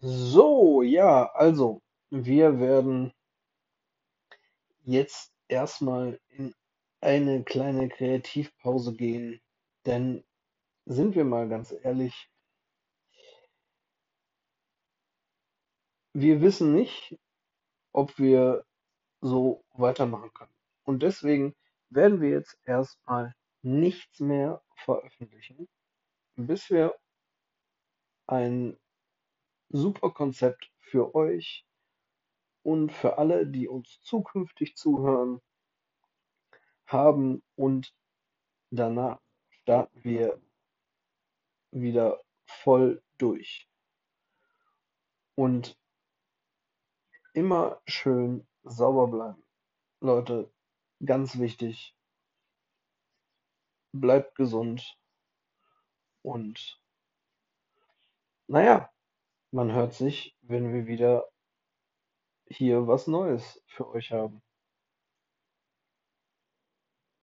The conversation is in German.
So, ja, also, wir werden jetzt erstmal in eine kleine Kreativpause gehen, denn sind wir mal ganz ehrlich, wir wissen nicht, ob wir so weitermachen können. Und deswegen werden wir jetzt erstmal nichts mehr veröffentlichen, bis wir ein super Konzept für euch und für alle, die uns zukünftig zuhören, haben und danach starten wir wieder voll durch. Und immer schön sauber bleiben. Leute, ganz wichtig, bleibt gesund und naja, man hört sich, wenn wir wieder hier was Neues für euch haben.